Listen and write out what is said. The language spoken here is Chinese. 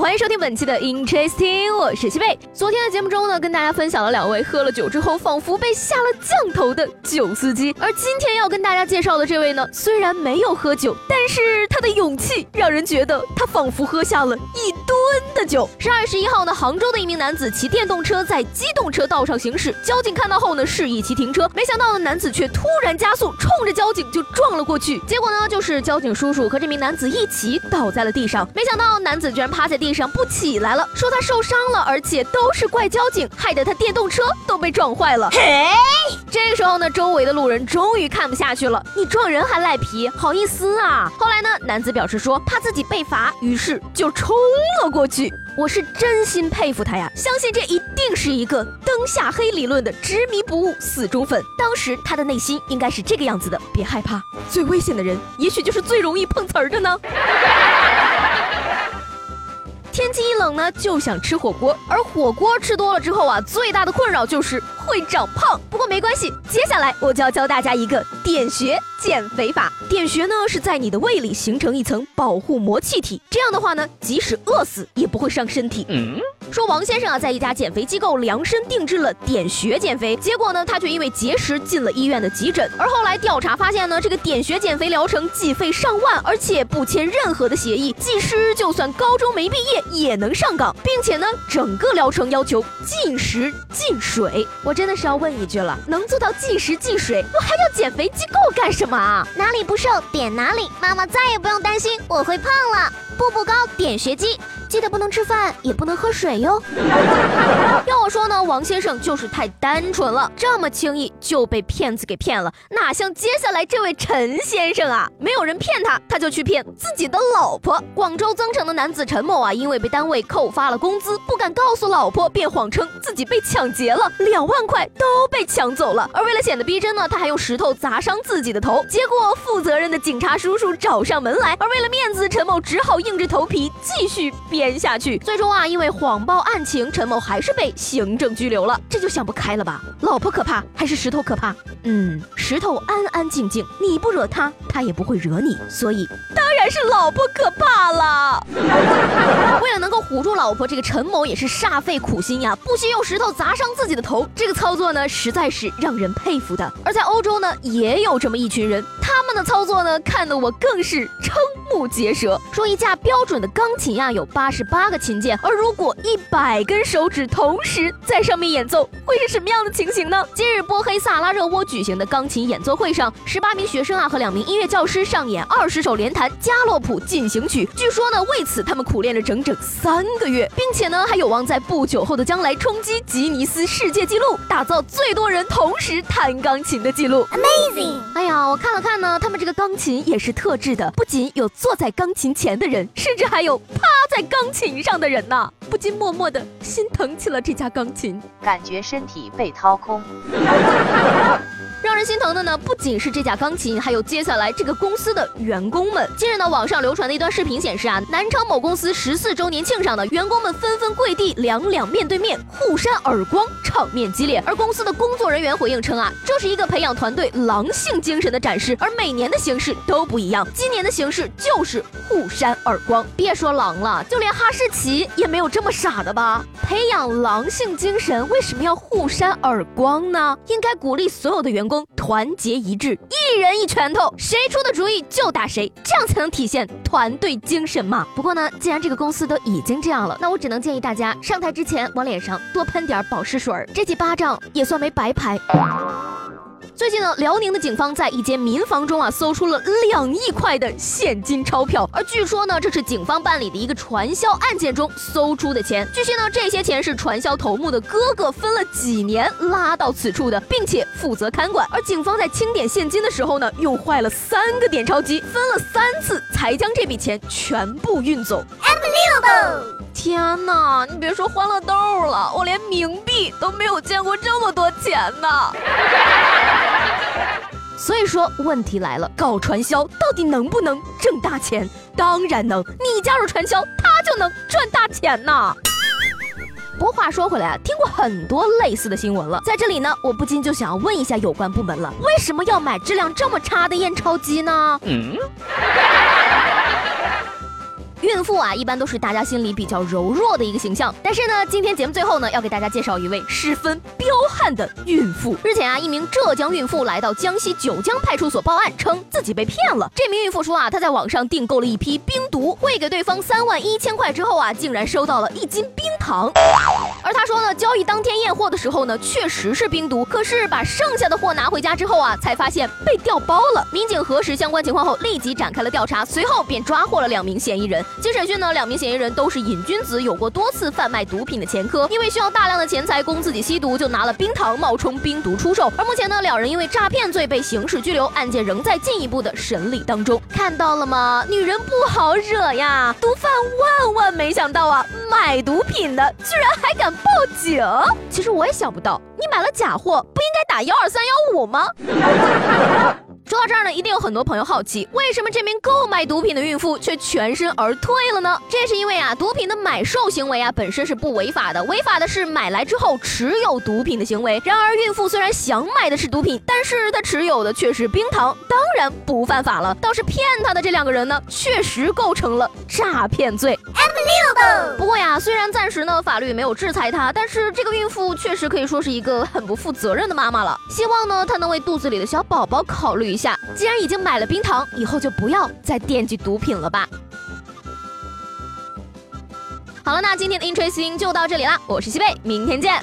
欢迎收听本期的 Interesting，我是西贝。昨天的节目中呢，跟大家分享了两位喝了酒之后仿佛被下了降头的酒司机。而今天要跟大家介绍的这位呢，虽然没有喝酒，但是他的勇气让人觉得他仿佛喝下了一吨的酒。十二月十一号呢，杭州的一名男子骑电动车在机动车道上行驶，交警看到后呢，示意其停车，没想到呢，男子却突然加速，冲着交警就撞了过去。结果呢，就是交警叔叔和这名男子一起倒在了地上。没想到男子居然趴在地。地上不起来了，说他受伤了，而且都是怪交警，害得他电动车都被撞坏了。嘿，这个时候呢，周围的路人终于看不下去了，你撞人还赖皮，好意思啊？后来呢，男子表示说怕自己被罚，于是就冲了过去。我是真心佩服他呀，相信这一定是一个灯下黑理论的执迷不悟死忠粉。当时他的内心应该是这个样子的：别害怕，最危险的人，也许就是最容易碰瓷儿的呢。天气一冷呢，就想吃火锅，而火锅吃多了之后啊，最大的困扰就是会长胖。不过没关系，接下来我就要教大家一个点穴减肥法。点穴呢是在你的胃里形成一层保护膜气体，这样的话呢，即使饿死也不会伤身体。嗯说王先生啊，在一家减肥机构量身定制了点穴减肥，结果呢，他却因为节食进了医院的急诊。而后来调查发现呢，这个点穴减肥疗程计费上万，而且不签任何的协议，技师就算高中没毕业也能上岗，并且呢，整个疗程要求禁食禁水。我真的是要问一句了，能做到禁食禁水，我还要减肥机构干什么啊？哪里不瘦点哪里，妈妈再也不用担心我会胖了。步步高点穴机。记得不能吃饭，也不能喝水哟。要我说呢，王先生就是太单纯了，这么轻易就被骗子给骗了，哪像接下来这位陈先生啊？没有人骗他，他就去骗自己的老婆。广州增城的男子陈某啊，因为被单位扣发了工资，不敢告诉老婆，便谎称自己被抢劫了，两万块都被抢走了。而为了显得逼真呢，他还用石头砸伤自己的头。结果负责任的警察叔叔找上门来，而为了面子，陈某只好硬着头皮继续编。编下去，最终啊，因为谎报案情，陈某还是被行政拘留了。这就想不开了吧？老婆可怕还是石头可怕？嗯，石头安安静静，你不惹他，他也不会惹你，所以当然是老婆可怕了。为了能够唬住老婆，这个陈某也是煞费苦心呀，不惜用石头砸伤自己的头。这个操作呢，实在是让人佩服的。而在欧洲呢，也有这么一群人，他们的操作呢，看得我更是瞠目结舌。说一架标准的钢琴呀，有八。十八个琴键，而如果一百根手指同时在上面演奏，会是什么样的情形呢？今日波黑萨拉热窝举行的钢琴演奏会上，十八名学生啊和两名音乐教师上演二十首连弹加洛普进行曲。据说呢，为此他们苦练了整整三个月，并且呢还有望在不久后的将来冲击吉尼斯世界纪录，打造最多人同时弹钢琴的记录。Amazing！哎呀，我看了看呢，他们这个钢琴也是特制的，不仅有坐在钢琴前的人，甚至还有趴在钢。钢琴上的人呐，不禁默默的心疼起了这架钢琴，感觉身体被掏空。让人心疼的呢，不仅是这架钢琴，还有接下来这个公司的员工们。近日呢，网上流传的一段视频显示啊，南昌某公司十四周年庆上的员工们纷纷跪地，两两面对面互扇耳光，场面激烈。而公司的工作人员回应称啊，这是一个培养团队狼性精神的展示，而每年的形式都不一样，今年的形式就是互扇耳光。别说狼了，就连哈士奇也没有这么傻的吧？培养狼性精神，为什么要互扇耳光呢？应该鼓励所有的员工。团结一致，一人一拳头，谁出的主意就打谁，这样才能体现团队精神嘛。不过呢，既然这个公司都已经这样了，那我只能建议大家上台之前往脸上多喷点保湿水，这几巴掌也算没白拍。最近呢，辽宁的警方在一间民房中啊，搜出了两亿块的现金钞票，而据说呢，这是警方办理的一个传销案件中搜出的钱。据悉呢，这些钱是传销头目的哥哥分了几年拉到此处的，并且负责看管。而警方在清点现金的时候呢，用坏了三个点钞机，分了三次才将这笔钱全部运走。Unbelievable！天哪，你别说欢乐豆了，我连冥币都没有见过这么多钱呢。所以说问题来了，搞传销到底能不能挣大钱？当然能，你加入传销，他就能赚大钱呐。不过话说回来啊，听过很多类似的新闻了，在这里呢，我不禁就想要问一下有关部门了，为什么要买质量这么差的验钞机呢？嗯。妇啊，一般都是大家心里比较柔弱的一个形象。但是呢，今天节目最后呢，要给大家介绍一位十分彪悍的孕妇。日前啊，一名浙江孕妇来到江西九江派出所报案，称自己被骗了。这名孕妇说啊，她在网上订购了一批冰毒，汇给对方三万一千块之后啊，竟然收到了一斤冰糖。而他说呢，交易当天验货的时候呢，确实是冰毒，可是把剩下的货拿回家之后啊，才发现被调包了。民警核实相关情况后，立即展开了调查，随后便抓获了两名嫌疑人。经审讯呢，两名嫌疑人都是瘾君子，有过多次贩卖毒品的前科。因为需要大量的钱财供自己吸毒，就拿了冰糖冒充冰毒出售。而目前呢，两人因为诈骗罪被刑事拘留，案件仍在进一步的审理当中。看到了吗？女人不好惹呀！毒贩万万没想到啊，买毒品的居然还敢报警。其实我也想不到，你买了假货，不应打幺二三幺五吗？说到这儿呢，一定有很多朋友好奇，为什么这名购买毒品的孕妇却全身而退了呢？这是因为啊，毒品的买售行为啊本身是不违法的，违法的是买来之后持有毒品的行为。然而，孕妇虽然想买的是毒品，但是她持有的却是冰糖，当然不犯法了。倒是骗她的这两个人呢，确实构成了诈骗罪。不过呀，虽然暂时呢法律没有制裁她，但是这个孕妇确实可以说是一个很不负责任的妈妈了。希望呢她能为肚子里的小宝宝考虑一下，既然已经买了冰糖，以后就不要再惦记毒品了吧。好了，那今天的 Interesting 就到这里啦，我是西贝，明天见。